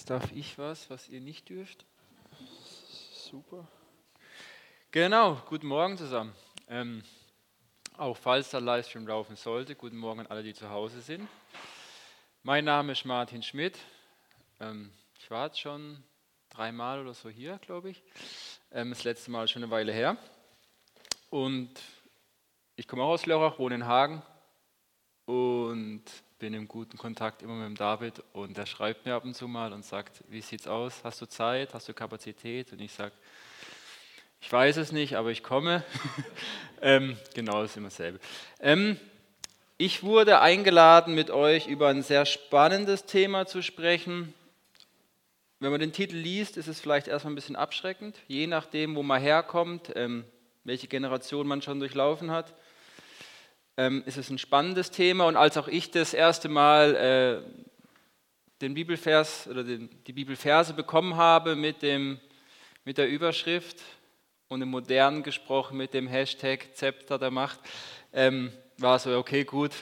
Jetzt darf ich was, was ihr nicht dürft. Super. Genau, guten Morgen zusammen. Ähm, auch falls der Livestream laufen sollte, guten Morgen an alle, die zu Hause sind. Mein Name ist Martin Schmidt. Ähm, ich war jetzt schon dreimal oder so hier, glaube ich. Ähm, das letzte Mal schon eine Weile her. Und ich komme auch aus Lörrach, wohne in Hagen und bin im guten Kontakt immer mit dem David und der schreibt mir ab und zu mal und sagt, wie sieht's aus? Hast du Zeit? Hast du Kapazität? Und ich sage, ich weiß es nicht, aber ich komme. ähm, genau, ist immer dasselbe. Ähm, ich wurde eingeladen, mit euch über ein sehr spannendes Thema zu sprechen. Wenn man den Titel liest, ist es vielleicht erstmal ein bisschen abschreckend, je nachdem, wo man herkommt, ähm, welche Generation man schon durchlaufen hat ähm, ist es ein spannendes Thema. Und als auch ich das erste Mal äh, den Bibelvers oder den, die Bibelverse bekommen habe mit, dem, mit der Überschrift und im modernen gesprochen mit dem Hashtag Zepter der Macht, ähm, war so, okay, gut,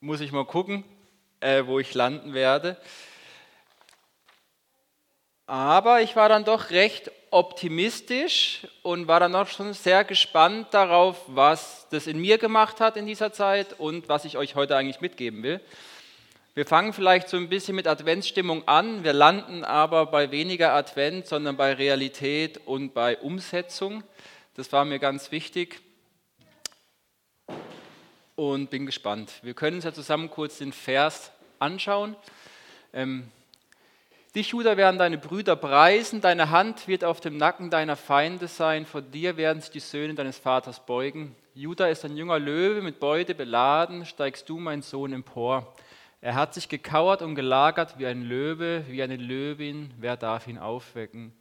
muss ich mal gucken, äh, wo ich landen werde. Aber ich war dann doch recht optimistisch und war dann auch schon sehr gespannt darauf, was das in mir gemacht hat in dieser Zeit und was ich euch heute eigentlich mitgeben will. Wir fangen vielleicht so ein bisschen mit Adventsstimmung an, wir landen aber bei weniger Advent, sondern bei Realität und bei Umsetzung. Das war mir ganz wichtig und bin gespannt. Wir können uns ja zusammen kurz den Vers anschauen. Ähm, Dich, Judah, werden deine Brüder preisen, deine Hand wird auf dem Nacken deiner Feinde sein, vor dir werden sich die Söhne deines Vaters beugen. Judah ist ein junger Löwe, mit Beute beladen, steigst du, mein Sohn, empor. Er hat sich gekauert und gelagert wie ein Löwe, wie eine Löwin, wer darf ihn aufwecken?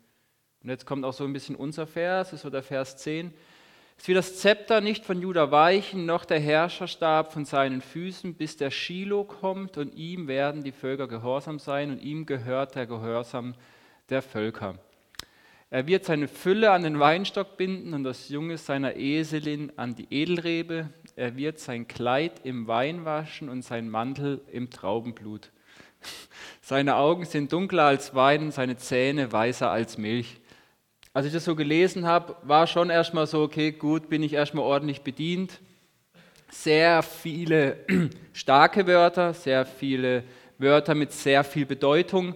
Und jetzt kommt auch so ein bisschen unser Vers, das ist so der Vers 10. Es wird das Zepter nicht von Juda weichen, noch der Herrscherstab von seinen Füßen, bis der Shiloh kommt und ihm werden die Völker gehorsam sein und ihm gehört der Gehorsam der Völker. Er wird seine Fülle an den Weinstock binden und das Junge seiner Eselin an die Edelrebe. Er wird sein Kleid im Wein waschen und sein Mantel im Traubenblut. Seine Augen sind dunkler als Wein und seine Zähne weißer als Milch. Als ich das so gelesen habe, war schon erstmal so, okay, gut, bin ich erstmal ordentlich bedient. Sehr viele starke Wörter, sehr viele Wörter mit sehr viel Bedeutung.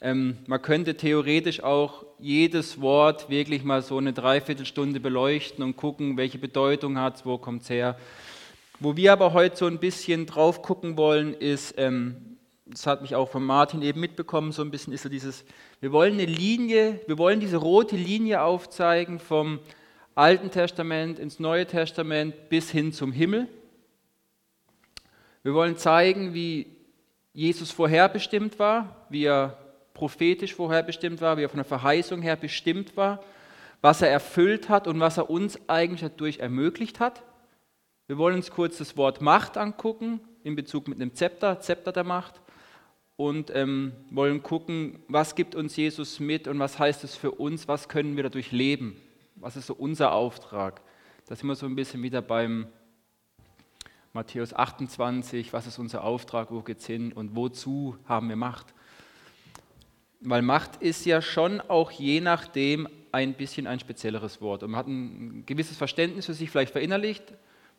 Ähm, man könnte theoretisch auch jedes Wort wirklich mal so eine Dreiviertelstunde beleuchten und gucken, welche Bedeutung hat es, wo kommt es her. Wo wir aber heute so ein bisschen drauf gucken wollen, ist, ähm, das hat mich auch von Martin eben mitbekommen, so ein bisschen ist so dieses, wir wollen eine Linie, wir wollen diese rote Linie aufzeigen vom Alten Testament ins Neue Testament bis hin zum Himmel. Wir wollen zeigen, wie Jesus vorherbestimmt war, wie er prophetisch vorherbestimmt war, wie er von der Verheißung her bestimmt war, was er erfüllt hat und was er uns eigentlich dadurch ermöglicht hat. Wir wollen uns kurz das Wort Macht angucken, in Bezug mit einem Zepter, Zepter der Macht und ähm, wollen gucken, was gibt uns Jesus mit und was heißt es für uns, was können wir dadurch leben, was ist so unser Auftrag. Da sind wir so ein bisschen wieder beim Matthäus 28, was ist unser Auftrag, wo geht es hin und wozu haben wir Macht. Weil Macht ist ja schon auch je nachdem ein bisschen ein spezielleres Wort. Und man hat ein gewisses Verständnis für sich vielleicht verinnerlicht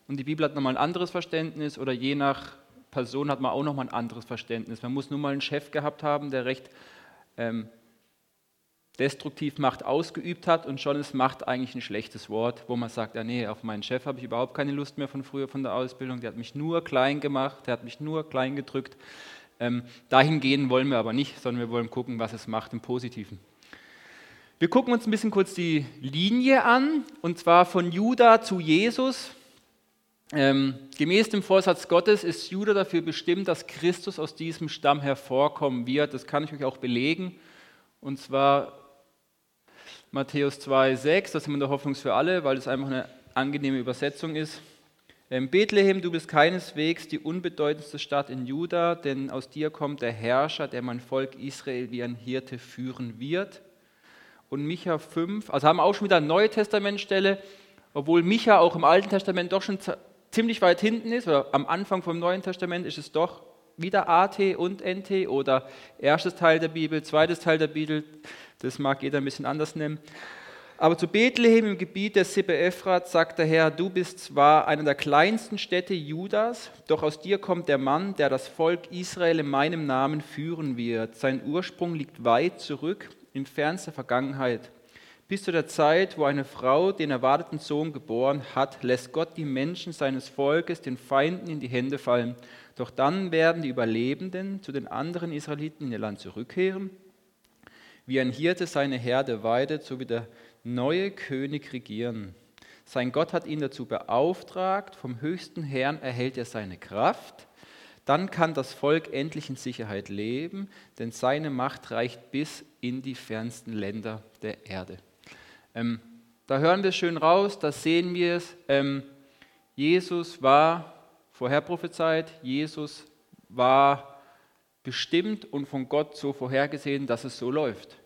und die Bibel hat nochmal ein anderes Verständnis oder je nach Person hat man auch nochmal ein anderes Verständnis. Man muss nur mal einen Chef gehabt haben, der recht ähm, destruktiv Macht ausgeübt hat und schon ist Macht eigentlich ein schlechtes Wort, wo man sagt, ja nee, auf meinen Chef habe ich überhaupt keine Lust mehr von früher von der Ausbildung, der hat mich nur klein gemacht, der hat mich nur klein gedrückt. Ähm, dahin gehen wollen wir aber nicht, sondern wir wollen gucken, was es macht im Positiven. Wir gucken uns ein bisschen kurz die Linie an, und zwar von Juda zu Jesus. Ähm, gemäß dem Vorsatz Gottes ist Judah dafür bestimmt, dass Christus aus diesem Stamm hervorkommen wird. Das kann ich euch auch belegen. Und zwar Matthäus 2,6, das sind wir der Hoffnung für alle, weil es einfach eine angenehme Übersetzung ist. Ähm, Bethlehem, du bist keineswegs die unbedeutendste Stadt in Juda, denn aus dir kommt der Herrscher, der mein Volk Israel wie ein Hirte führen wird. Und Micha 5, also haben wir auch schon wieder eine Neue Testamentstelle, obwohl Micha auch im Alten Testament doch schon ziemlich weit hinten ist, oder am Anfang vom Neuen Testament ist es doch wieder AT und NT oder erstes Teil der Bibel, zweites Teil der Bibel, das mag jeder ein bisschen anders nennen. Aber zu Bethlehem im Gebiet der Sippe Ephrat sagt der Herr, du bist zwar eine der kleinsten Städte Judas, doch aus dir kommt der Mann, der das Volk Israel in meinem Namen führen wird. Sein Ursprung liegt weit zurück in fernster Vergangenheit. Bis zu der Zeit, wo eine Frau den erwarteten Sohn geboren hat, lässt Gott die Menschen seines Volkes den Feinden in die Hände fallen. Doch dann werden die Überlebenden zu den anderen Israeliten in ihr Land zurückkehren. Wie ein Hirte seine Herde weidet, so wie der neue König regieren. Sein Gott hat ihn dazu beauftragt, vom höchsten Herrn erhält er seine Kraft. Dann kann das Volk endlich in Sicherheit leben, denn seine Macht reicht bis in die fernsten Länder der Erde. Ähm, da hören wir schön raus, da sehen wir es. Ähm, Jesus war vorher prophezeit, Jesus war bestimmt und von Gott so vorhergesehen, dass es so läuft.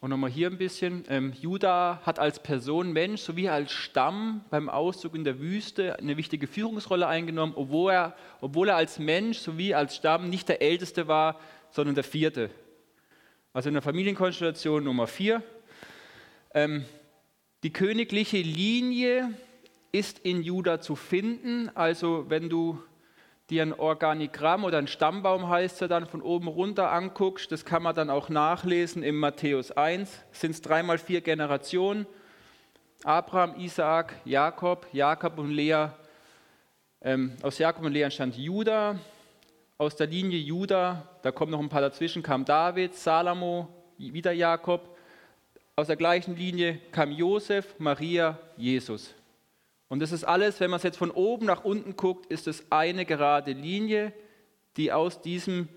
Und nochmal hier ein bisschen. Ähm, Juda hat als Person Mensch sowie als Stamm beim Auszug in der Wüste eine wichtige Führungsrolle eingenommen, obwohl er, obwohl er als Mensch sowie als Stamm nicht der Älteste war, sondern der Vierte. Also in der Familienkonstellation Nummer vier. Ähm, die königliche Linie ist in Juda zu finden. Also wenn du dir ein Organigramm oder ein Stammbaum heißt er dann von oben runter anguckst, das kann man dann auch nachlesen im Matthäus 1, sind es dreimal vier Generationen. Abraham, Isaak, Jakob, Jakob und Lea. Ähm, aus Jakob und Lea entstand Juda. Aus der Linie Juda, da kommen noch ein paar dazwischen, kam David, Salomo, wieder Jakob. Aus der gleichen Linie kam Josef, Maria, Jesus. Und das ist alles, wenn man es jetzt von oben nach unten guckt, ist es eine gerade Linie, die aus diesem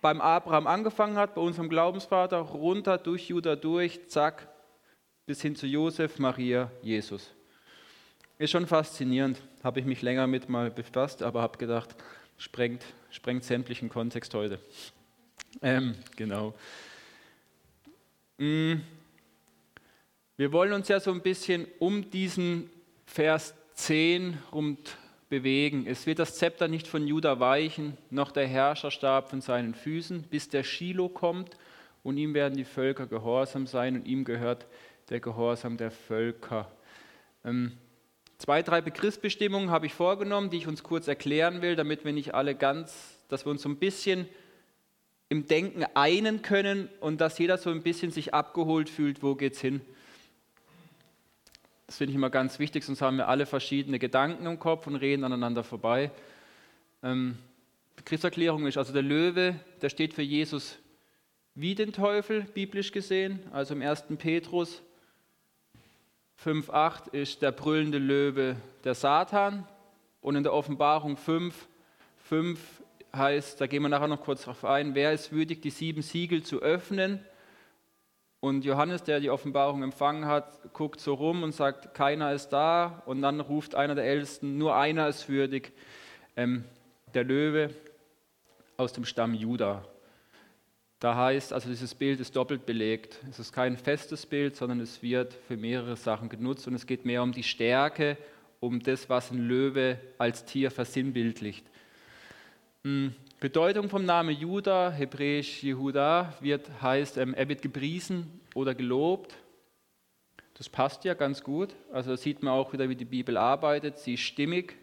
beim Abraham angefangen hat, bei unserem Glaubensvater, runter durch Juda durch, zack, bis hin zu Josef, Maria, Jesus. Ist schon faszinierend, habe ich mich länger mit mal befasst, aber habe gedacht, sprengt, sprengt sämtlichen Kontext heute. Ähm, genau. Mm. Wir wollen uns ja so ein bisschen um diesen Vers 10 rund bewegen. Es wird das Zepter nicht von Juda weichen, noch der Herrscherstab von seinen Füßen, bis der Shiloh kommt und ihm werden die Völker gehorsam sein und ihm gehört der Gehorsam der Völker. Ähm, zwei, drei Begriffsbestimmungen habe ich vorgenommen, die ich uns kurz erklären will, damit wir nicht alle ganz, dass wir uns so ein bisschen im Denken einen können und dass jeder so ein bisschen sich abgeholt fühlt, wo geht es hin. Das finde ich immer ganz wichtig, sonst haben wir alle verschiedene Gedanken im Kopf und reden aneinander vorbei. Ähm, Begriffserklärung ist also der Löwe, der steht für Jesus wie den Teufel, biblisch gesehen. Also im 1. Petrus 5,8 ist der brüllende Löwe der Satan. Und in der Offenbarung 5, 5 heißt, da gehen wir nachher noch kurz drauf ein, wer ist würdig, die sieben Siegel zu öffnen? Und Johannes, der die Offenbarung empfangen hat, guckt so rum und sagt, keiner ist da. Und dann ruft einer der Ältesten, nur einer ist würdig, ähm, der Löwe aus dem Stamm Juda. Da heißt, also dieses Bild ist doppelt belegt. Es ist kein festes Bild, sondern es wird für mehrere Sachen genutzt und es geht mehr um die Stärke, um das, was ein Löwe als Tier versinnbildlicht. Bedeutung vom Namen Judah, hebräisch Jehuda, wird, heißt, ähm, er wird gepriesen oder gelobt. Das passt ja ganz gut. Also sieht man auch wieder, wie die Bibel arbeitet. Sie ist stimmig.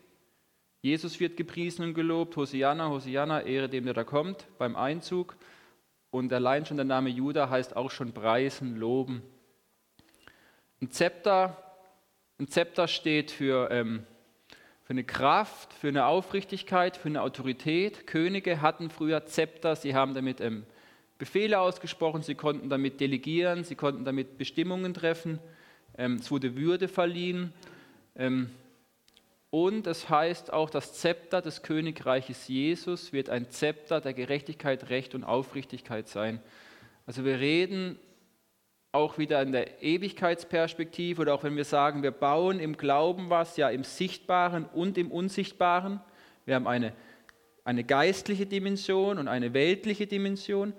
Jesus wird gepriesen und gelobt. Hosianna, Hosianna, Ehre dem, der da kommt, beim Einzug. Und allein schon der Name Judah heißt auch schon preisen, loben. Ein Zepter, ein Zepter steht für ähm, für eine Kraft, für eine Aufrichtigkeit, für eine Autorität. Könige hatten früher Zepter, sie haben damit ähm, Befehle ausgesprochen, sie konnten damit delegieren, sie konnten damit Bestimmungen treffen, ähm, es wurde Würde verliehen. Ähm, und es heißt auch, das Zepter des Königreiches Jesus wird ein Zepter der Gerechtigkeit, Recht und Aufrichtigkeit sein. Also wir reden auch wieder in der Ewigkeitsperspektive oder auch wenn wir sagen, wir bauen im Glauben was, ja im Sichtbaren und im Unsichtbaren. Wir haben eine, eine geistliche Dimension und eine weltliche Dimension.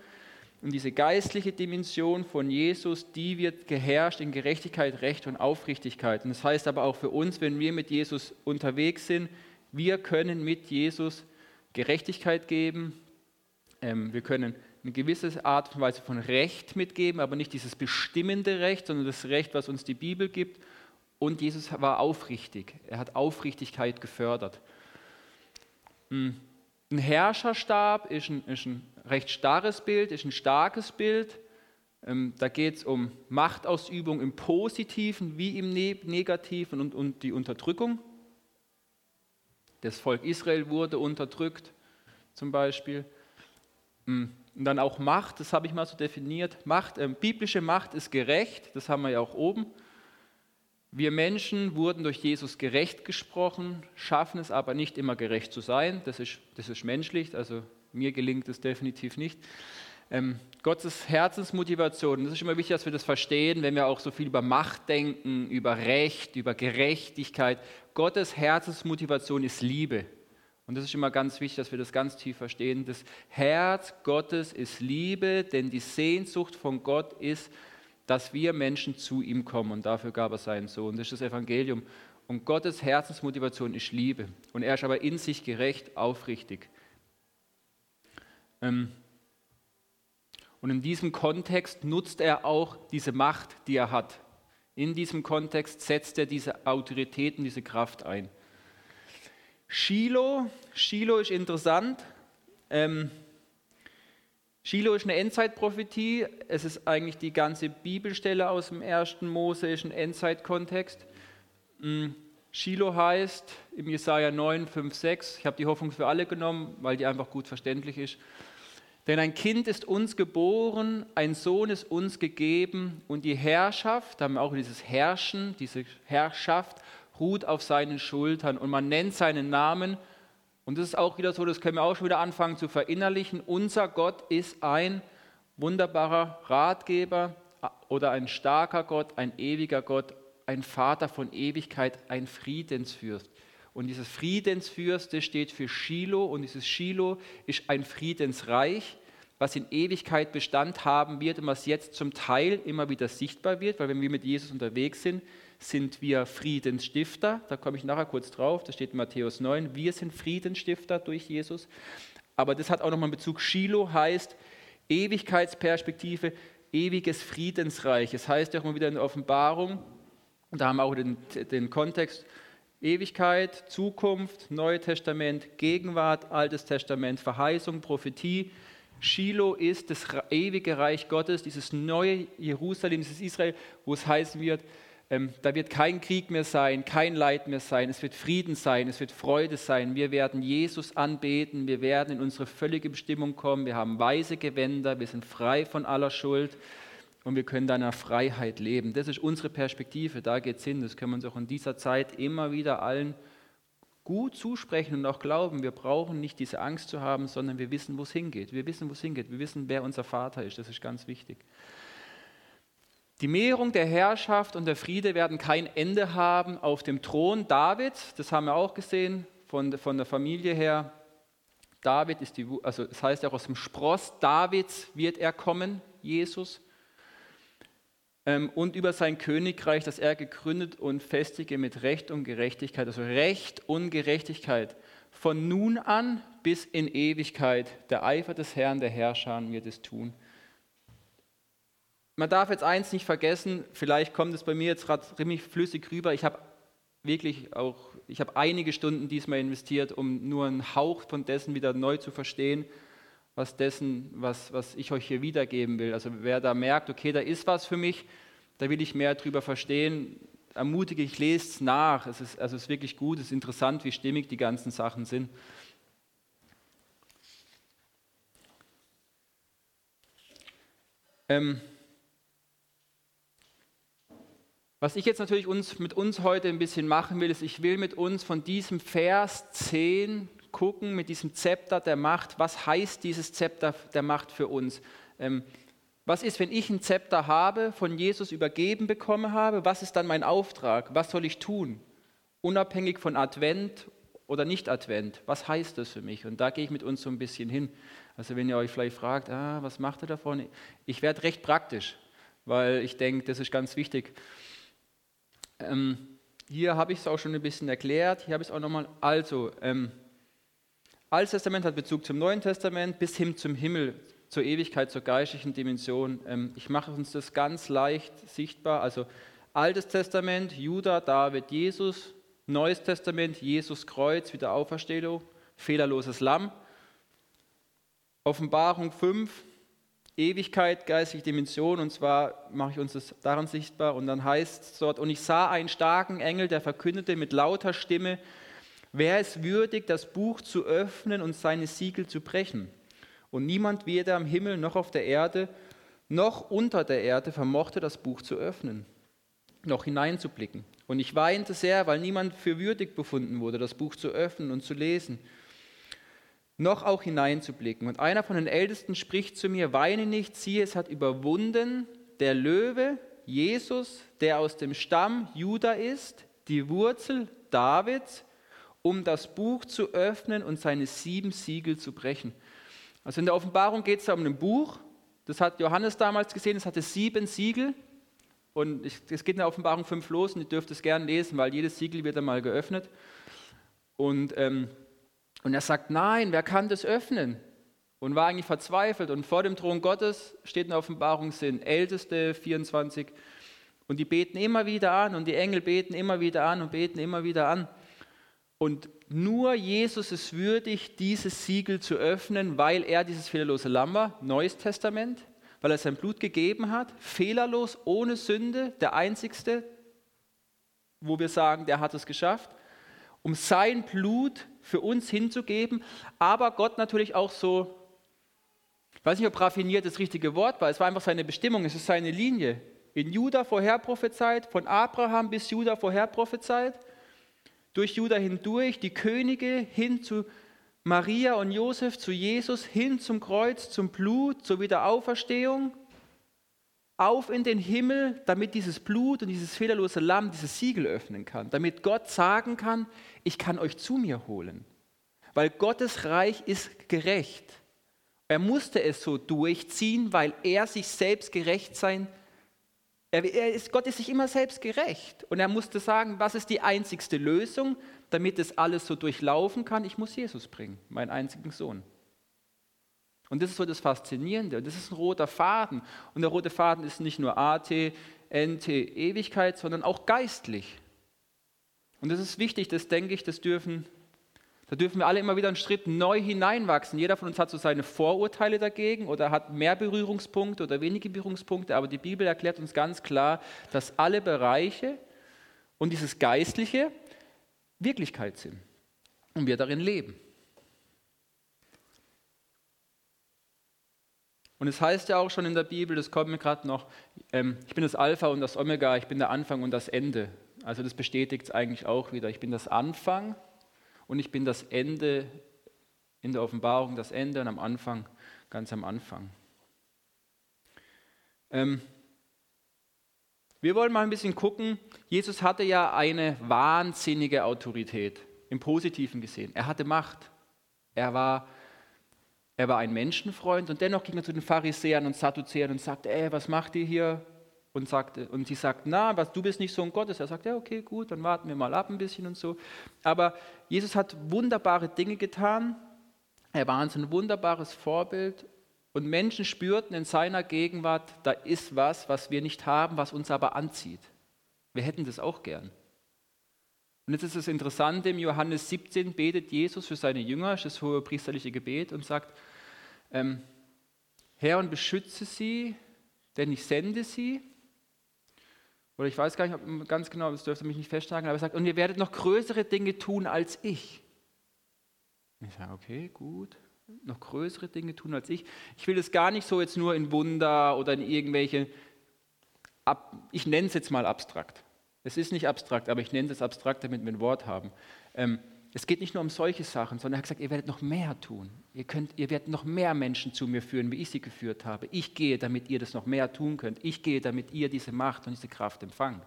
Und diese geistliche Dimension von Jesus, die wird geherrscht in Gerechtigkeit, Recht und Aufrichtigkeit. Und das heißt aber auch für uns, wenn wir mit Jesus unterwegs sind, wir können mit Jesus Gerechtigkeit geben. Ähm, wir können eine gewisse Art und Weise von Recht mitgeben, aber nicht dieses bestimmende Recht, sondern das Recht, was uns die Bibel gibt. Und Jesus war aufrichtig. Er hat Aufrichtigkeit gefördert. Hm. Ein Herrscherstab ist ein, ist ein recht starres Bild, ist ein starkes Bild. Ähm, da geht es um Machtausübung im Positiven wie im ne-, Negativen und, und die Unterdrückung. Das Volk Israel wurde unterdrückt, zum Beispiel. Und dann auch Macht, das habe ich mal so definiert. Macht, äh, biblische Macht ist gerecht, das haben wir ja auch oben. Wir Menschen wurden durch Jesus gerecht gesprochen, schaffen es aber nicht immer gerecht zu sein. Das ist, das ist menschlich, also mir gelingt es definitiv nicht. Ähm, Gottes Herzensmotivation, das ist immer wichtig, dass wir das verstehen, wenn wir auch so viel über Macht denken, über Recht, über Gerechtigkeit. Gottes Herzensmotivation ist Liebe. Und das ist immer ganz wichtig, dass wir das ganz tief verstehen. Das Herz Gottes ist Liebe, denn die Sehnsucht von Gott ist, dass wir Menschen zu ihm kommen und dafür gab er seinen Sohn. Das ist das Evangelium. Und Gottes Herzensmotivation ist Liebe. Und er ist aber in sich gerecht, aufrichtig. Ähm, und in diesem Kontext nutzt er auch diese Macht, die er hat. In diesem Kontext setzt er diese Autoritäten, diese Kraft ein. Shiloh, Shiloh ist interessant. Ähm, Shiloh ist eine Endzeitprophetie. Es ist eigentlich die ganze Bibelstelle aus dem ersten Mose, ist ein Endzeitkontext. Mm, Shiloh heißt im Jesaja 9, 5, 6, ich habe die Hoffnung für alle genommen, weil die einfach gut verständlich ist. Denn ein Kind ist uns geboren, ein Sohn ist uns gegeben und die Herrschaft, da haben wir auch dieses Herrschen, diese Herrschaft, ruht auf seinen Schultern und man nennt seinen Namen und das ist auch wieder so, das können wir auch schon wieder anfangen zu verinnerlichen. Unser Gott ist ein wunderbarer Ratgeber oder ein starker Gott, ein ewiger Gott, ein Vater von Ewigkeit, ein Friedensfürst. Und dieses Friedensfürste steht für Shiloh und dieses Shiloh ist ein Friedensreich, was in Ewigkeit Bestand haben wird und was jetzt zum Teil immer wieder sichtbar wird, weil wenn wir mit Jesus unterwegs sind, sind wir Friedensstifter. Da komme ich nachher kurz drauf, das steht in Matthäus 9. Wir sind Friedensstifter durch Jesus. Aber das hat auch nochmal einen Bezug. Shiloh heißt Ewigkeitsperspektive, ewiges Friedensreich. Es das heißt ja auch mal wieder in der Offenbarung, da haben wir auch den, den Kontext, Ewigkeit, Zukunft, Neues Testament, Gegenwart, Altes Testament, Verheißung, Prophetie. Shiloh ist das ewige Reich Gottes, dieses neue Jerusalem, dieses Israel, wo es heißen wird, ähm, da wird kein Krieg mehr sein, kein Leid mehr sein, es wird Frieden sein, es wird Freude sein. Wir werden Jesus anbeten, wir werden in unsere völlige Bestimmung kommen, wir haben weise Gewänder, wir sind frei von aller Schuld und wir können in Freiheit leben. Das ist unsere Perspektive, da geht es hin. Das können wir uns auch in dieser Zeit immer wieder allen gut zusprechen und auch glauben. Wir brauchen nicht diese Angst zu haben, sondern wir wissen, wo es hingeht. Wir wissen, wo es hingeht. Wir wissen, wer unser Vater ist. Das ist ganz wichtig. Die Mehrung der Herrschaft und der Friede werden kein Ende haben auf dem Thron Davids. Das haben wir auch gesehen von, von der Familie her. David ist die, also das heißt auch aus dem Spross Davids wird er kommen, Jesus. Ähm, und über sein Königreich, das er gegründet und festige mit Recht und Gerechtigkeit, also Recht und Gerechtigkeit. Von nun an bis in Ewigkeit. Der Eifer des Herrn, der Herrscher, wird es tun man darf jetzt eins nicht vergessen, vielleicht kommt es bei mir jetzt gerade ziemlich flüssig rüber. Ich habe wirklich auch, ich habe einige Stunden diesmal investiert, um nur einen Hauch von dessen wieder neu zu verstehen, was dessen, was, was ich euch hier wiedergeben will. Also wer da merkt, okay, da ist was für mich, da will ich mehr drüber verstehen, ermutige ich, lese es nach. Es ist, also es ist wirklich gut, es ist interessant, wie stimmig die ganzen Sachen sind. Ähm, Was ich jetzt natürlich uns, mit uns heute ein bisschen machen will, ist, ich will mit uns von diesem Vers 10 gucken, mit diesem Zepter der Macht, was heißt dieses Zepter der Macht für uns? Ähm, was ist, wenn ich ein Zepter habe, von Jesus übergeben bekommen habe? Was ist dann mein Auftrag? Was soll ich tun? Unabhängig von Advent oder Nicht-Advent. Was heißt das für mich? Und da gehe ich mit uns so ein bisschen hin. Also wenn ihr euch vielleicht fragt, ah, was macht ihr davon? Ich werde recht praktisch, weil ich denke, das ist ganz wichtig. Ähm, hier habe ich es auch schon ein bisschen erklärt, hier habe ich es auch nochmal. Also, ähm, Altes Testament hat Bezug zum Neuen Testament bis hin zum Himmel, zur Ewigkeit, zur geistlichen Dimension. Ähm, ich mache uns das ganz leicht sichtbar. Also Altes Testament, Judah, David, Jesus. Neues Testament, Jesus Kreuz, Wiederauferstehung, fehlerloses Lamm. Offenbarung 5, Ewigkeit, geistige Dimension, und zwar mache ich uns das daran sichtbar, und dann heißt es dort, und ich sah einen starken Engel, der verkündete mit lauter Stimme, wer ist würdig, das Buch zu öffnen und seine Siegel zu brechen? Und niemand weder am Himmel noch auf der Erde noch unter der Erde vermochte das Buch zu öffnen, noch hineinzublicken. Und ich weinte sehr, weil niemand für würdig befunden wurde, das Buch zu öffnen und zu lesen noch auch hineinzublicken. Und einer von den Ältesten spricht zu mir, weine nicht, siehe, es hat überwunden der Löwe, Jesus, der aus dem Stamm Juda ist, die Wurzel Davids, um das Buch zu öffnen und seine sieben Siegel zu brechen. Also in der Offenbarung geht es da um ein Buch, das hat Johannes damals gesehen, es hatte sieben Siegel. Und es geht in der Offenbarung fünf los und ihr dürft es gerne lesen, weil jedes Siegel wird einmal geöffnet. Und ähm, und er sagt, nein, wer kann das öffnen? Und war eigentlich verzweifelt. Und vor dem Thron Gottes steht in der Offenbarung sind Älteste 24. Und die beten immer wieder an und die Engel beten immer wieder an und beten immer wieder an. Und nur Jesus ist würdig, dieses Siegel zu öffnen, weil er dieses fehlerlose Lamm war, Neues Testament, weil er sein Blut gegeben hat, fehlerlos, ohne Sünde, der Einzigste, wo wir sagen, der hat es geschafft, um sein Blut für uns hinzugeben, aber Gott natürlich auch so, ich weiß nicht, ob raffiniert das richtige Wort war, es war einfach seine Bestimmung, es ist seine Linie. In Juda vorher prophezeit, von Abraham bis Juda vorher prophezeit, durch Juda hindurch, die Könige hin zu Maria und Josef, zu Jesus, hin zum Kreuz, zum Blut, zur Wiederauferstehung, auf in den Himmel, damit dieses Blut und dieses fehlerlose Lamm dieses Siegel öffnen kann, damit Gott sagen kann, ich kann euch zu mir holen, weil Gottes Reich ist gerecht. Er musste es so durchziehen, weil er sich selbst gerecht sein er, er ist, Gott ist sich immer selbst gerecht. Und er musste sagen, was ist die einzigste Lösung, damit es alles so durchlaufen kann? Ich muss Jesus bringen, meinen einzigen Sohn. Und das ist so das Faszinierende. Und das ist ein roter Faden. Und der rote Faden ist nicht nur AT, NT, Ewigkeit, sondern auch geistlich. Und das ist wichtig, das denke ich, das dürfen, da dürfen wir alle immer wieder einen Schritt neu hineinwachsen. Jeder von uns hat so seine Vorurteile dagegen oder hat mehr Berührungspunkte oder wenige Berührungspunkte, aber die Bibel erklärt uns ganz klar, dass alle Bereiche und dieses Geistliche Wirklichkeit sind und wir darin leben. Und es heißt ja auch schon in der Bibel, das kommt mir gerade noch, ähm, ich bin das Alpha und das Omega, ich bin der Anfang und das Ende. Also das bestätigt es eigentlich auch wieder. Ich bin das Anfang und ich bin das Ende in der Offenbarung, das Ende und am Anfang, ganz am Anfang. Ähm, wir wollen mal ein bisschen gucken. Jesus hatte ja eine wahnsinnige Autorität, im Positiven gesehen. Er hatte Macht. Er war er war ein Menschenfreund und dennoch ging er zu den Pharisäern und Sadduzäern und sagte, ey, was macht ihr hier? Und, sagte, und sie sagten, na, was, du bist nicht Sohn Gottes. Er sagte, ja, okay, gut, dann warten wir mal ab ein bisschen und so. Aber Jesus hat wunderbare Dinge getan. Er war uns ein wunderbares Vorbild und Menschen spürten in seiner Gegenwart, da ist was, was wir nicht haben, was uns aber anzieht. Wir hätten das auch gern. Und jetzt ist das Interessante, im Johannes 17 betet Jesus für seine Jünger, das hohe priesterliche Gebet, und sagt, ähm, Herr, und beschütze sie, denn ich sende sie. Oder ich weiß gar nicht ganz genau, das dürfte mich nicht festhalten, aber er sagt, und ihr werdet noch größere Dinge tun als ich. ich sage, okay, gut, noch größere Dinge tun als ich. Ich will das gar nicht so jetzt nur in Wunder oder in irgendwelche, ich nenne es jetzt mal abstrakt. Es ist nicht abstrakt, aber ich nenne es abstrakt, damit wir ein Wort haben. Ähm, es geht nicht nur um solche Sachen, sondern er hat gesagt, ihr werdet noch mehr tun. Ihr, könnt, ihr werdet noch mehr Menschen zu mir führen, wie ich sie geführt habe. Ich gehe, damit ihr das noch mehr tun könnt. Ich gehe, damit ihr diese Macht und diese Kraft empfangt.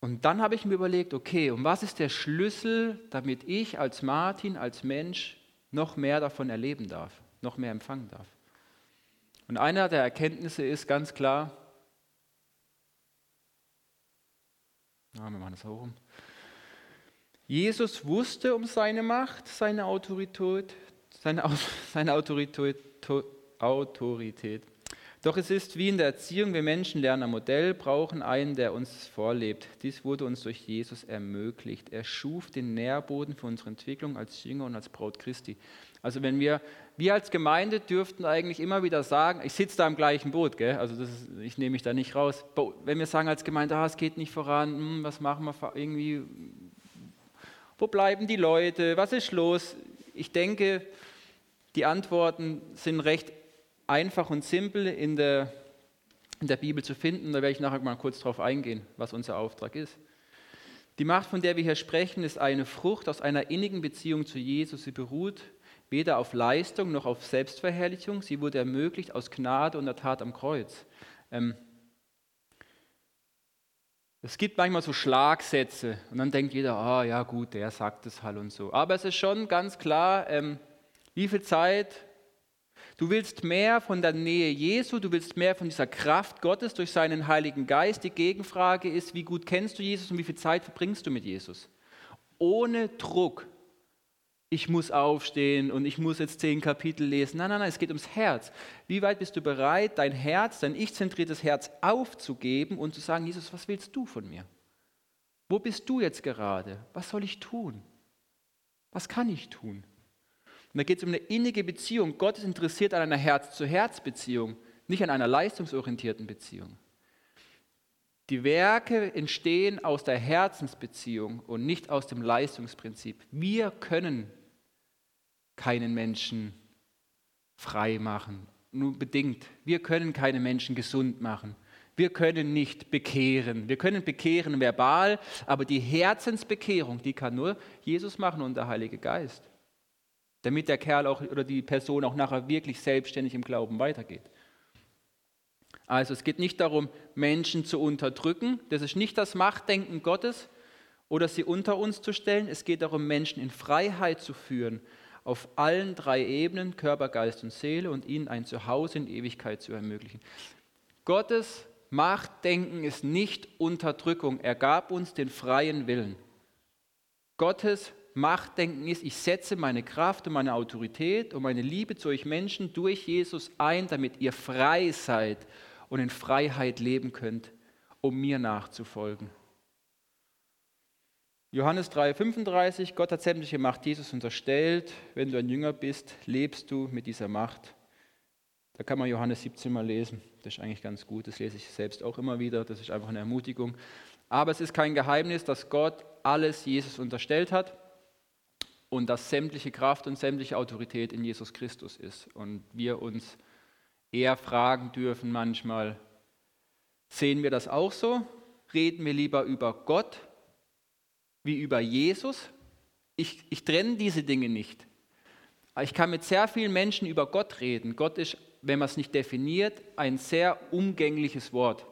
Und dann habe ich mir überlegt, okay, und was ist der Schlüssel, damit ich als Martin, als Mensch noch mehr davon erleben darf, noch mehr empfangen darf? Und einer der Erkenntnisse ist ganz klar, ja, wir machen das auch rum. Jesus wusste um seine Macht, seine Autorität, seine, seine Autorität, Autorität. Doch es ist wie in der Erziehung, wir Menschen lernen ein Modell, brauchen einen, der uns vorlebt. Dies wurde uns durch Jesus ermöglicht. Er schuf den Nährboden für unsere Entwicklung als Jünger und als Braut Christi. Also wenn wir, wir als Gemeinde dürften eigentlich immer wieder sagen, ich sitze da im gleichen Boot, gell? also ist, ich nehme mich da nicht raus. Wenn wir sagen als Gemeinde, ah, es geht nicht voran, hm, was machen wir irgendwie, wo bleiben die Leute, was ist los? Ich denke, die Antworten sind recht einfach und simpel in der, in der Bibel zu finden. Da werde ich nachher mal kurz darauf eingehen, was unser Auftrag ist. Die Macht, von der wir hier sprechen, ist eine Frucht aus einer innigen Beziehung zu Jesus. Sie beruht weder auf Leistung noch auf Selbstverherrlichung. Sie wurde ermöglicht aus Gnade und der Tat am Kreuz. Ähm, es gibt manchmal so Schlagsätze und dann denkt jeder, ah ja gut, der sagt es halt und so. Aber es ist schon ganz klar, ähm, wie viel Zeit Du willst mehr von der Nähe Jesu, du willst mehr von dieser Kraft Gottes durch seinen Heiligen Geist. Die Gegenfrage ist, wie gut kennst du Jesus und wie viel Zeit verbringst du mit Jesus? Ohne Druck. Ich muss aufstehen und ich muss jetzt zehn Kapitel lesen. Nein, nein, nein, es geht ums Herz. Wie weit bist du bereit, dein Herz, dein ich-zentriertes Herz aufzugeben und zu sagen, Jesus, was willst du von mir? Wo bist du jetzt gerade? Was soll ich tun? Was kann ich tun? Und da geht es um eine innige Beziehung. Gott ist interessiert an einer Herz-zu-Herz-Beziehung, nicht an einer leistungsorientierten Beziehung. Die Werke entstehen aus der Herzensbeziehung und nicht aus dem Leistungsprinzip. Wir können keinen Menschen frei machen, nur bedingt. Wir können keine Menschen gesund machen. Wir können nicht bekehren. Wir können bekehren verbal, aber die Herzensbekehrung, die kann nur Jesus machen und der Heilige Geist damit der Kerl auch oder die Person auch nachher wirklich selbstständig im Glauben weitergeht. Also es geht nicht darum, Menschen zu unterdrücken, das ist nicht das Machtdenken Gottes oder sie unter uns zu stellen, es geht darum, Menschen in Freiheit zu führen, auf allen drei Ebenen, Körper, Geist und Seele, und ihnen ein Zuhause in Ewigkeit zu ermöglichen. Gottes Machtdenken ist nicht Unterdrückung, er gab uns den freien Willen. Gottes Machtdenken ist, ich setze meine Kraft und meine Autorität und meine Liebe zu euch Menschen durch Jesus ein, damit ihr frei seid und in Freiheit leben könnt, um mir nachzufolgen. Johannes 3,35, Gott hat sämtliche Macht Jesus unterstellt. Wenn du ein Jünger bist, lebst du mit dieser Macht. Da kann man Johannes 17 mal lesen. Das ist eigentlich ganz gut. Das lese ich selbst auch immer wieder. Das ist einfach eine Ermutigung. Aber es ist kein Geheimnis, dass Gott alles Jesus unterstellt hat und dass sämtliche Kraft und sämtliche Autorität in Jesus Christus ist. Und wir uns eher fragen dürfen manchmal, sehen wir das auch so? Reden wir lieber über Gott wie über Jesus? Ich, ich trenne diese Dinge nicht. Ich kann mit sehr vielen Menschen über Gott reden. Gott ist, wenn man es nicht definiert, ein sehr umgängliches Wort.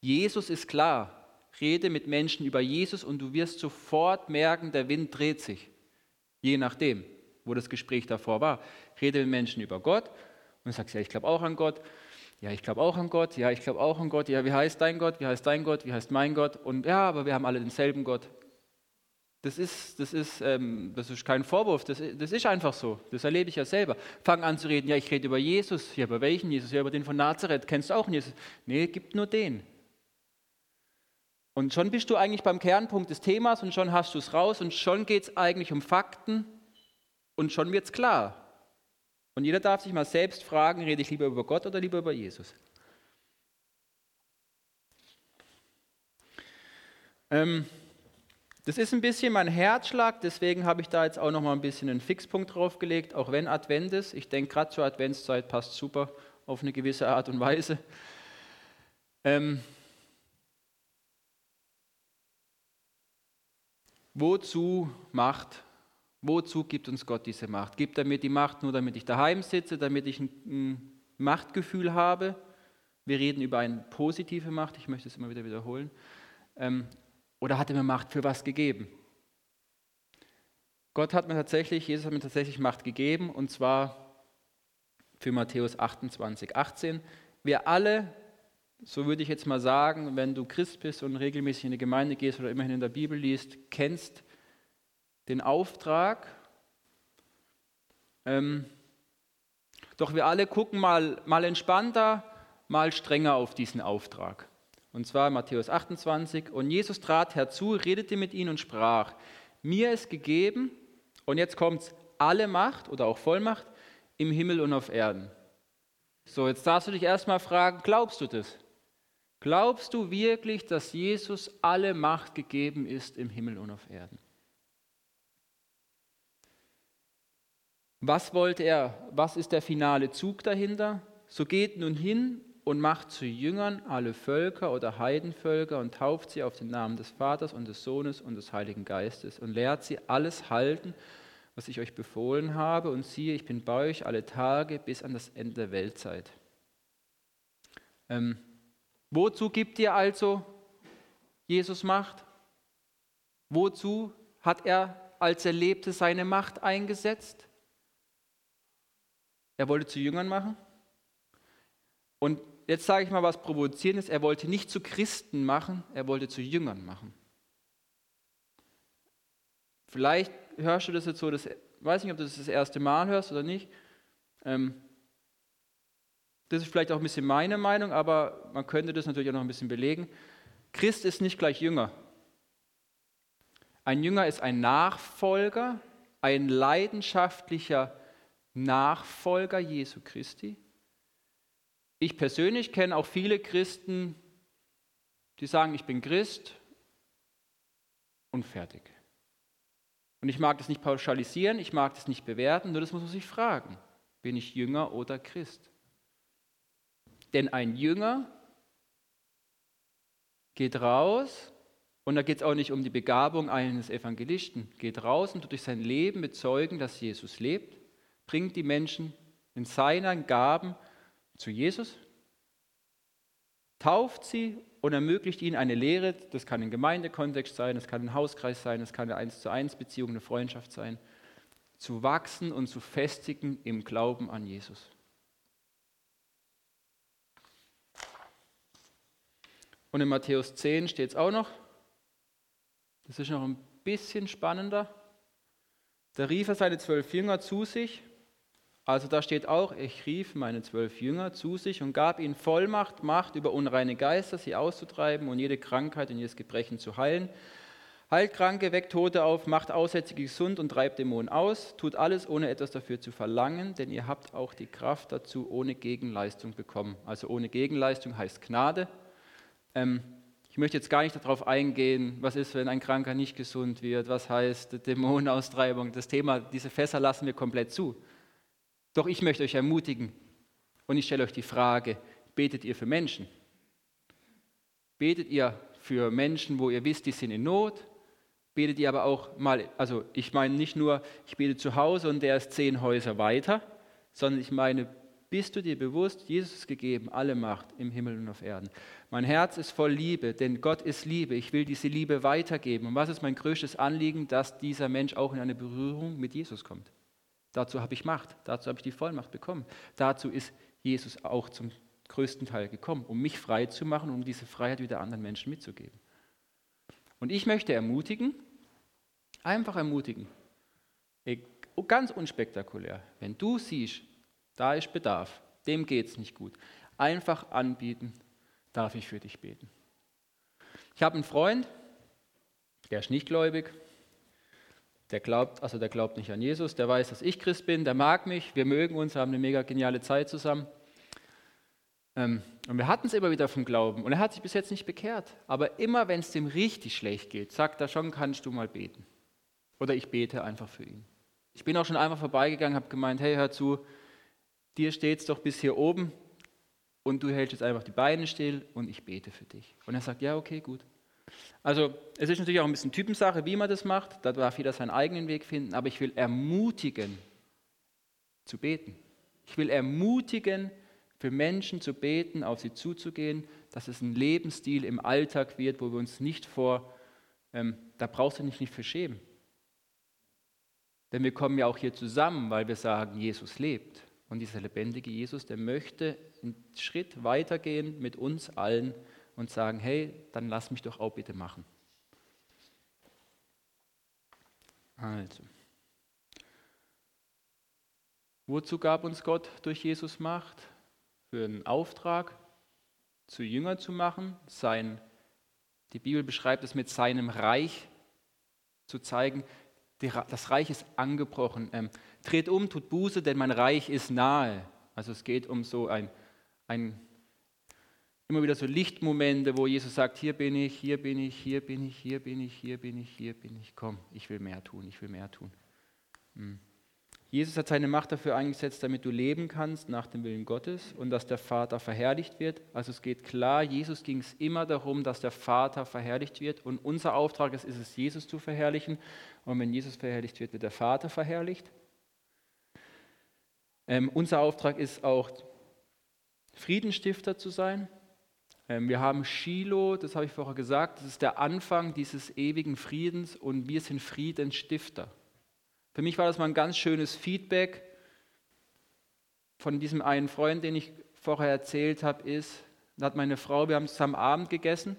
Jesus ist klar. Rede mit Menschen über Jesus und du wirst sofort merken, der Wind dreht sich je nachdem, wo das Gespräch davor war. Rede mit Menschen über Gott und sagst, ja, ich glaube auch an Gott. Ja, ich glaube auch an Gott. Ja, ich glaube auch an Gott. Ja, wie heißt dein Gott? Wie heißt dein Gott? Wie heißt mein Gott? Und ja, aber wir haben alle denselben Gott. Das ist, das ist, ähm, das ist kein Vorwurf, das, das ist einfach so. Das erlebe ich ja selber. Fang an zu reden, ja, ich rede über Jesus. Ja, über welchen Jesus? Ja, über den von Nazareth. Kennst du auch einen Jesus? Nee, gibt nur den. Und schon bist du eigentlich beim Kernpunkt des Themas und schon hast du es raus und schon geht es eigentlich um Fakten und schon wird es klar. Und jeder darf sich mal selbst fragen, rede ich lieber über Gott oder lieber über Jesus? Ähm, das ist ein bisschen mein Herzschlag, deswegen habe ich da jetzt auch noch mal ein bisschen einen Fixpunkt draufgelegt, auch wenn Advent ist. Ich denke, gerade zur Adventszeit passt super auf eine gewisse Art und Weise. Ähm, Wozu Macht? Wozu gibt uns Gott diese Macht? Gibt er mir die Macht nur, damit ich daheim sitze, damit ich ein Machtgefühl habe? Wir reden über eine positive Macht, ich möchte es immer wieder wiederholen. Ähm, oder hat er mir Macht für was gegeben? Gott hat mir tatsächlich, Jesus hat mir tatsächlich Macht gegeben, und zwar für Matthäus 28, 18. Wir alle so würde ich jetzt mal sagen, wenn du Christ bist und regelmäßig in die Gemeinde gehst oder immerhin in der Bibel liest, kennst den Auftrag, ähm, doch wir alle gucken mal, mal entspannter, mal strenger auf diesen Auftrag. Und zwar Matthäus 28. Und Jesus trat herzu, redete mit ihnen und sprach, mir ist gegeben, und jetzt kommt alle Macht oder auch Vollmacht im Himmel und auf Erden. So, jetzt darfst du dich erstmal fragen, glaubst du das? Glaubst du wirklich, dass Jesus alle Macht gegeben ist im Himmel und auf Erden? Was wollte er? Was ist der finale Zug dahinter? So geht nun hin und macht zu Jüngern alle Völker oder Heidenvölker und tauft sie auf den Namen des Vaters und des Sohnes und des Heiligen Geistes und lehrt sie alles halten, was ich euch befohlen habe. Und siehe, ich bin bei euch alle Tage bis an das Ende der Weltzeit. Ähm, wozu gibt ihr also Jesus Macht? Wozu hat er, als er lebte, seine Macht eingesetzt? Er wollte zu Jüngern machen. Und jetzt sage ich mal was Provozierendes. Er wollte nicht zu Christen machen, er wollte zu Jüngern machen. Vielleicht hörst du das jetzt so, das, weiß nicht, ob du das das erste Mal hörst oder nicht. Ähm, das ist vielleicht auch ein bisschen meine Meinung, aber man könnte das natürlich auch noch ein bisschen belegen. Christ ist nicht gleich Jünger. Ein Jünger ist ein Nachfolger, ein leidenschaftlicher Nachfolger Jesu Christi. Ich persönlich kenne auch viele Christen, die sagen, ich bin Christ und fertig. Und ich mag das nicht pauschalisieren, ich mag das nicht bewerten, nur das muss man sich fragen. Bin ich Jünger oder Christ? Denn ein Jünger geht raus, und da geht es auch nicht um die Begabung eines Evangelisten, geht raus und tut durch sein Leben bezeugen, dass Jesus lebt bringt die Menschen in seinen Gaben zu Jesus, tauft sie und ermöglicht ihnen eine Lehre, das kann ein Gemeindekontext sein, das kann ein Hauskreis sein, das kann eine 1 zu 1 Beziehung, eine Freundschaft sein, zu wachsen und zu festigen im Glauben an Jesus. Und in Matthäus 10 steht es auch noch, das ist noch ein bisschen spannender, da rief er seine zwölf Jünger zu sich also da steht auch, ich rief meine zwölf Jünger zu sich und gab ihnen Vollmacht, Macht über unreine Geister, sie auszutreiben und jede Krankheit und jedes Gebrechen zu heilen. Heilt Kranke, weckt Tote auf, macht Aussätzige gesund und treibt Dämonen aus. Tut alles, ohne etwas dafür zu verlangen, denn ihr habt auch die Kraft dazu ohne Gegenleistung bekommen. Also ohne Gegenleistung heißt Gnade. Ähm, ich möchte jetzt gar nicht darauf eingehen, was ist, wenn ein Kranker nicht gesund wird, was heißt Dämonenaustreibung. Das Thema, diese Fässer lassen wir komplett zu. Doch ich möchte euch ermutigen und ich stelle euch die Frage, betet ihr für Menschen? Betet ihr für Menschen, wo ihr wisst, die sind in Not? Betet ihr aber auch mal, also ich meine nicht nur, ich bete zu Hause und der ist zehn Häuser weiter, sondern ich meine, bist du dir bewusst, Jesus gegeben, alle Macht im Himmel und auf Erden. Mein Herz ist voll Liebe, denn Gott ist Liebe. Ich will diese Liebe weitergeben. Und was ist mein größtes Anliegen, dass dieser Mensch auch in eine Berührung mit Jesus kommt? Dazu habe ich Macht, dazu habe ich die Vollmacht bekommen. Dazu ist Jesus auch zum größten Teil gekommen, um mich frei zu machen, um diese Freiheit wieder anderen Menschen mitzugeben. Und ich möchte ermutigen, einfach ermutigen, ganz unspektakulär, wenn du siehst, da ist Bedarf, dem geht es nicht gut, einfach anbieten, darf ich für dich beten. Ich habe einen Freund, der ist nicht gläubig, der glaubt, also der glaubt nicht an Jesus, der weiß, dass ich Christ bin, der mag mich, wir mögen uns, haben eine mega geniale Zeit zusammen. Ähm, und wir hatten es immer wieder vom Glauben und er hat sich bis jetzt nicht bekehrt. Aber immer wenn es dem richtig schlecht geht, sagt er schon, kannst du mal beten. Oder ich bete einfach für ihn. Ich bin auch schon einmal vorbeigegangen, habe gemeint, hey, hör zu, dir steht es doch bis hier oben und du hältst jetzt einfach die Beine still und ich bete für dich. Und er sagt, ja, okay, gut. Also es ist natürlich auch ein bisschen Typensache, wie man das macht. Da darf jeder seinen eigenen Weg finden. Aber ich will ermutigen, zu beten. Ich will ermutigen, für Menschen zu beten, auf sie zuzugehen, dass es ein Lebensstil im Alltag wird, wo wir uns nicht vor, ähm, da brauchst du dich nicht für schämen. Denn wir kommen ja auch hier zusammen, weil wir sagen, Jesus lebt. Und dieser lebendige Jesus, der möchte einen Schritt weitergehen mit uns allen und sagen, hey, dann lass mich doch auch bitte machen. Also. Wozu gab uns Gott durch Jesus Macht? Für einen Auftrag, zu Jünger zu machen, sein, die Bibel beschreibt es mit seinem Reich zu zeigen, das Reich ist angebrochen. Ähm, dreht um, tut Buße, denn mein Reich ist nahe. Also es geht um so ein, ein immer wieder so Lichtmomente, wo Jesus sagt, hier bin ich, hier bin ich, hier bin ich, hier bin ich, hier bin ich, hier bin ich, komm, ich will mehr tun, ich will mehr tun. Hm. Jesus hat seine Macht dafür eingesetzt, damit du leben kannst nach dem Willen Gottes und dass der Vater verherrlicht wird. Also es geht klar, Jesus ging es immer darum, dass der Vater verherrlicht wird und unser Auftrag ist, ist es, Jesus zu verherrlichen. Und wenn Jesus verherrlicht wird, wird der Vater verherrlicht. Ähm, unser Auftrag ist auch, Friedenstifter zu sein. Ähm, wir haben Shiloh, das habe ich vorher gesagt, das ist der Anfang dieses ewigen Friedens und wir sind Friedensstifter. Für mich war das mal ein ganz schönes Feedback von diesem einen Freund, den ich vorher erzählt habe, ist, da hat meine Frau, wir haben zusammen Abend gegessen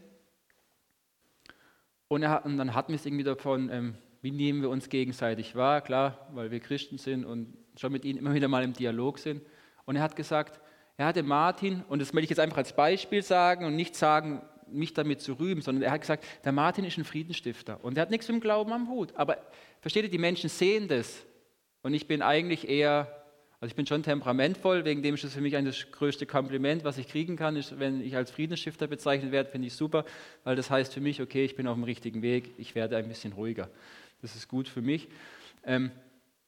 und, er, und dann hatten wir es irgendwie davon, ähm, wie nehmen wir uns gegenseitig wahr, klar, weil wir Christen sind und schon mit ihnen immer wieder mal im Dialog sind. Und er hat gesagt, er hatte Martin, und das möchte ich jetzt einfach als Beispiel sagen und nicht sagen, mich damit zu rühmen, sondern er hat gesagt, der Martin ist ein Friedensstifter und er hat nichts mit dem Glauben am Hut. Aber versteht ihr, die Menschen sehen das. Und ich bin eigentlich eher, also ich bin schon temperamentvoll, wegen dem ist es für mich das größte Kompliment, was ich kriegen kann, ist, wenn ich als Friedensstifter bezeichnet werde, finde ich super, weil das heißt für mich, okay, ich bin auf dem richtigen Weg, ich werde ein bisschen ruhiger. Das ist gut für mich. Ähm,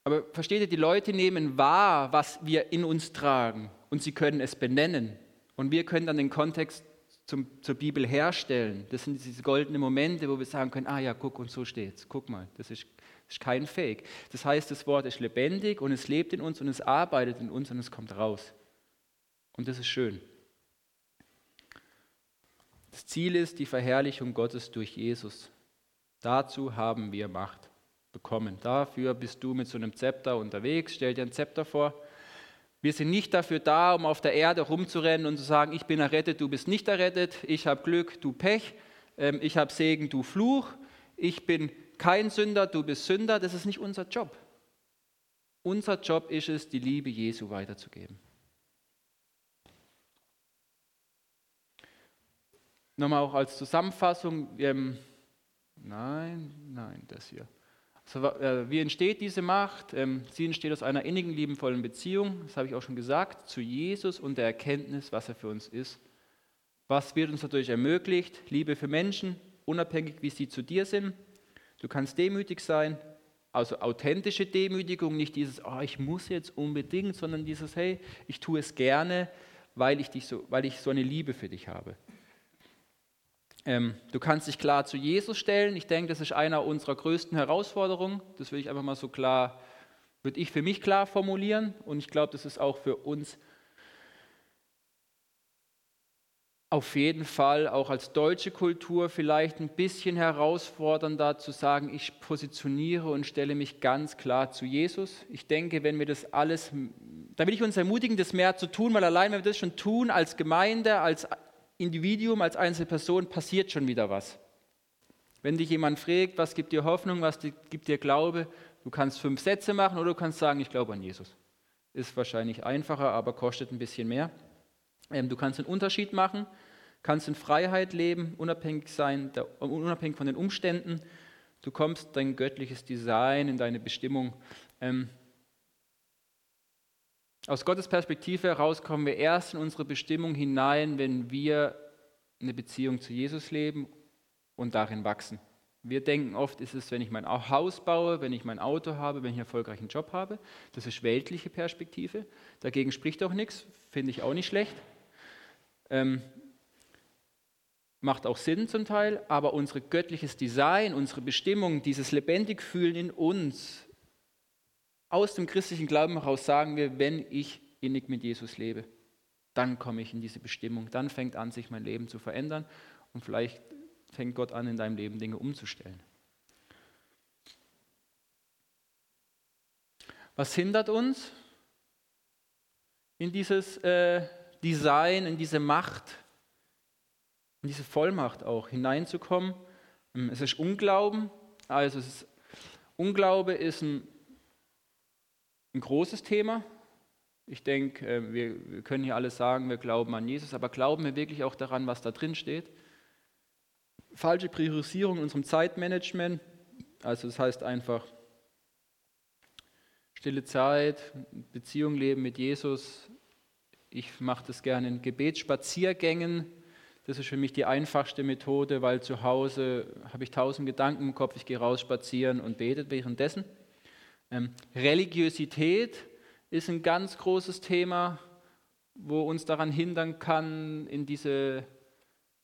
aber versteht ihr, die Leute nehmen wahr, was wir in uns tragen und sie können es benennen. Und wir können dann den Kontext zum, zur Bibel herstellen. Das sind diese goldenen Momente, wo wir sagen können, ah ja, guck, und so steht's. Guck mal, das ist, das ist kein Fake. Das heißt, das Wort ist lebendig und es lebt in uns und es arbeitet in uns und es kommt raus. Und das ist schön. Das Ziel ist die Verherrlichung Gottes durch Jesus. Dazu haben wir Macht bekommen. Dafür bist du mit so einem Zepter unterwegs. Stell dir ein Zepter vor. Wir sind nicht dafür da, um auf der Erde rumzurennen und zu sagen, ich bin errettet, du bist nicht errettet, ich habe Glück, du Pech, ähm, ich habe Segen, du Fluch, ich bin kein Sünder, du bist Sünder. Das ist nicht unser Job. Unser Job ist es, die Liebe Jesu weiterzugeben. Nochmal auch als Zusammenfassung, nein, nein, das hier. So, äh, wie entsteht diese Macht? Ähm, sie entsteht aus einer innigen, liebenvollen Beziehung, das habe ich auch schon gesagt, zu Jesus und der Erkenntnis, was er für uns ist. Was wird uns dadurch ermöglicht? Liebe für Menschen, unabhängig wie sie zu dir sind. Du kannst demütig sein, also authentische Demütigung, nicht dieses, oh, ich muss jetzt unbedingt, sondern dieses, hey, ich tue es gerne, weil ich, dich so, weil ich so eine Liebe für dich habe. Ähm, du kannst dich klar zu Jesus stellen. Ich denke, das ist einer unserer größten Herausforderungen. Das will ich einfach mal so klar, würde ich für mich klar formulieren. Und ich glaube, das ist auch für uns auf jeden Fall auch als deutsche Kultur vielleicht ein bisschen herausfordernder zu sagen, ich positioniere und stelle mich ganz klar zu Jesus. Ich denke, wenn wir das alles, da will ich uns ermutigen, das mehr zu tun, weil allein wenn wir das schon tun als Gemeinde, als Individuum, als Einzelperson passiert schon wieder was. Wenn dich jemand fragt, was gibt dir Hoffnung, was gibt dir Glaube, du kannst fünf Sätze machen oder du kannst sagen, ich glaube an Jesus. Ist wahrscheinlich einfacher, aber kostet ein bisschen mehr. Ähm, du kannst einen Unterschied machen, kannst in Freiheit leben, unabhängig sein, unabhängig von den Umständen. Du kommst dein göttliches Design in deine Bestimmung ähm, aus Gottes Perspektive heraus kommen wir erst in unsere Bestimmung hinein, wenn wir eine Beziehung zu Jesus leben und darin wachsen. Wir denken oft, ist es, wenn ich mein Haus baue, wenn ich mein Auto habe, wenn ich einen erfolgreichen Job habe. Das ist weltliche Perspektive. Dagegen spricht auch nichts, finde ich auch nicht schlecht. Ähm, macht auch Sinn zum Teil, aber unser göttliches Design, unsere Bestimmung, dieses lebendig fühlen in uns, aus dem christlichen Glauben heraus sagen wir, wenn ich innig mit Jesus lebe, dann komme ich in diese Bestimmung, dann fängt an, sich mein Leben zu verändern und vielleicht fängt Gott an, in deinem Leben Dinge umzustellen. Was hindert uns in dieses äh, Design, in diese Macht, in diese Vollmacht auch hineinzukommen? Es ist Unglauben, also ist Unglaube ist ein, ein großes Thema. Ich denke, äh, wir, wir können hier alles sagen, wir glauben an Jesus, aber glauben wir wirklich auch daran, was da drin steht? Falsche Priorisierung in unserem Zeitmanagement, also das heißt einfach stille Zeit, Beziehung leben mit Jesus. Ich mache das gerne in Gebetsspaziergängen. Das ist für mich die einfachste Methode, weil zu Hause habe ich tausend Gedanken im Kopf. Ich gehe raus spazieren und bete währenddessen. Ähm, Religiosität ist ein ganz großes Thema, wo uns daran hindern kann, in diese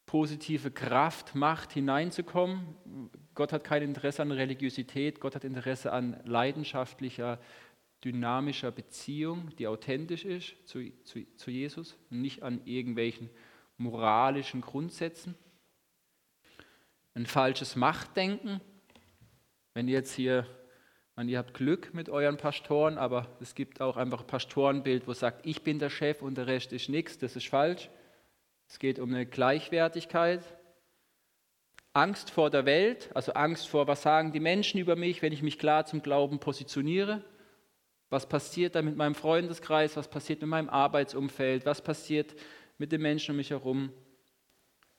positive Kraft, Macht hineinzukommen. Gott hat kein Interesse an Religiosität, Gott hat Interesse an leidenschaftlicher, dynamischer Beziehung, die authentisch ist zu, zu, zu Jesus, nicht an irgendwelchen moralischen Grundsätzen. Ein falsches Machtdenken. Wenn jetzt hier, man, ihr habt Glück mit euren Pastoren, aber es gibt auch einfach ein Pastorenbild, wo sagt, ich bin der Chef und der Rest ist nichts, das ist falsch. Es geht um eine Gleichwertigkeit. Angst vor der Welt, also Angst vor, was sagen die Menschen über mich, wenn ich mich klar zum Glauben positioniere. Was passiert da mit meinem Freundeskreis? Was passiert mit meinem Arbeitsumfeld? Was passiert mit den Menschen um mich herum?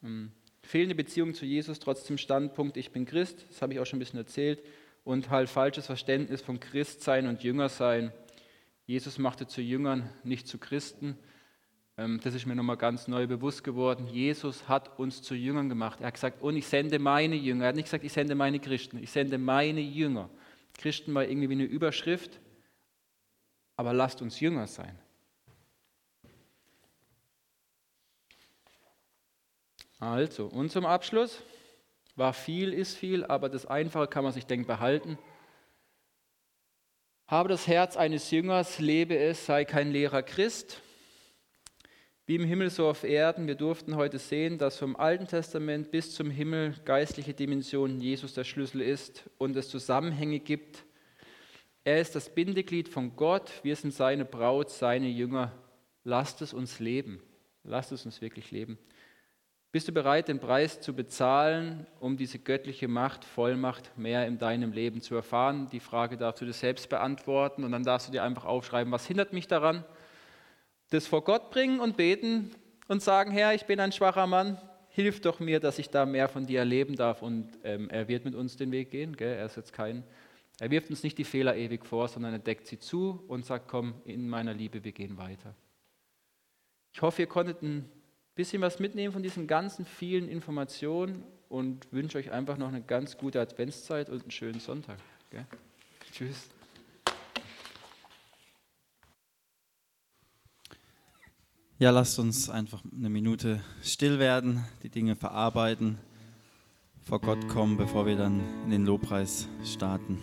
Hm. Fehlende Beziehung zu Jesus, trotzdem Standpunkt, ich bin Christ, das habe ich auch schon ein bisschen erzählt. Und halt falsches Verständnis von Christsein und Jüngersein. Jesus machte zu Jüngern, nicht zu Christen. Ähm, das ist mir nochmal ganz neu bewusst geworden. Jesus hat uns zu Jüngern gemacht. Er hat gesagt, und ich sende meine Jünger. Er hat nicht gesagt, ich sende meine Christen. Ich sende meine Jünger. Christen war irgendwie wie eine Überschrift, aber lasst uns Jünger sein. Also, und zum Abschluss, war viel, ist viel, aber das Einfache kann man sich, denken, behalten. Habe das Herz eines Jüngers, lebe es, sei kein leerer Christ. Wie im Himmel, so auf Erden. Wir durften heute sehen, dass vom Alten Testament bis zum Himmel geistliche Dimensionen Jesus der Schlüssel ist und es Zusammenhänge gibt. Er ist das Bindeglied von Gott. Wir sind seine Braut, seine Jünger. Lasst es uns leben. Lasst es uns wirklich leben. Bist du bereit, den Preis zu bezahlen, um diese göttliche Macht, Vollmacht mehr in deinem Leben zu erfahren? Die Frage darfst du dir selbst beantworten und dann darfst du dir einfach aufschreiben, was hindert mich daran? das vor Gott bringen und beten und sagen, Herr, ich bin ein schwacher Mann, hilf doch mir, dass ich da mehr von dir erleben darf. Und ähm, er wird mit uns den Weg gehen. Gell? Er ist jetzt kein, er wirft uns nicht die Fehler ewig vor, sondern er deckt sie zu und sagt, komm, in meiner Liebe, wir gehen weiter. Ich hoffe, ihr konntet ein bisschen was mitnehmen von diesen ganzen vielen Informationen und wünsche euch einfach noch eine ganz gute Adventszeit und einen schönen Sonntag. Gell? Tschüss. Ja, lasst uns einfach eine Minute still werden, die Dinge verarbeiten, vor Gott kommen, bevor wir dann in den Lobpreis starten.